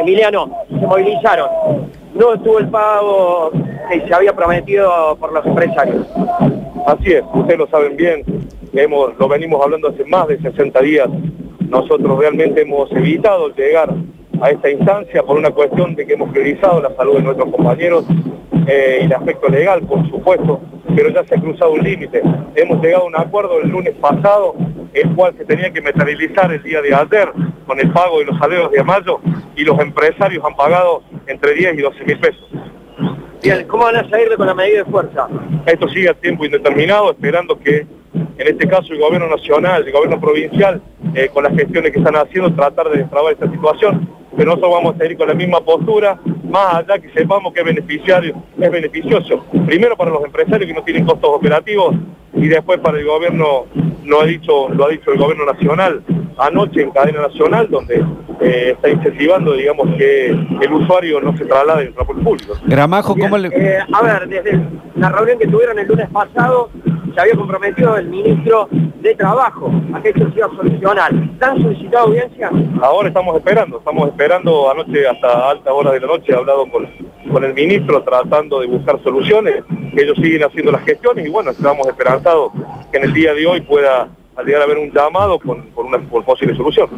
Emiliano, se movilizaron. No estuvo el pago que se había prometido por los empresarios. Así es, ustedes lo saben bien, hemos, lo venimos hablando hace más de 60 días. Nosotros realmente hemos evitado llegar a esta instancia por una cuestión de que hemos priorizado la salud de nuestros compañeros eh, y el aspecto legal, por supuesto, pero ya se ha cruzado un límite. Hemos llegado a un acuerdo el lunes pasado, el cual se tenía que materializar el día de ayer con el pago de los salarios de mayo y los empresarios han pagado entre 10 y 12 mil pesos. Bien, ¿cómo van a salir con la medida de fuerza? Esto sigue a tiempo indeterminado, esperando que en este caso el gobierno nacional, el gobierno provincial, eh, con las gestiones que están haciendo, tratar de destrabar esta situación. Pero nosotros vamos a seguir con la misma postura, más allá que sepamos que es beneficiario, es beneficioso. Primero para los empresarios que no tienen costos operativos y después para el gobierno, lo ha dicho, lo ha dicho el gobierno nacional anoche en cadena nacional, donde eh, está incentivando, digamos, que el usuario no se traslade en el transporte público. Gramajo, ¿cómo le...? Eh, a ver, desde la reunión que tuvieron el lunes pasado, se había comprometido el ministro de Trabajo a que esto se iba a solucionar. ¿Han solicitado audiencia? Ahora estamos esperando, estamos esperando anoche hasta alta hora de la noche, he hablado con, con el ministro tratando de buscar soluciones, que ellos siguen haciendo las gestiones y bueno, estamos esperanzados que en el día de hoy pueda llegar a haber un llamado con, con una posible solución.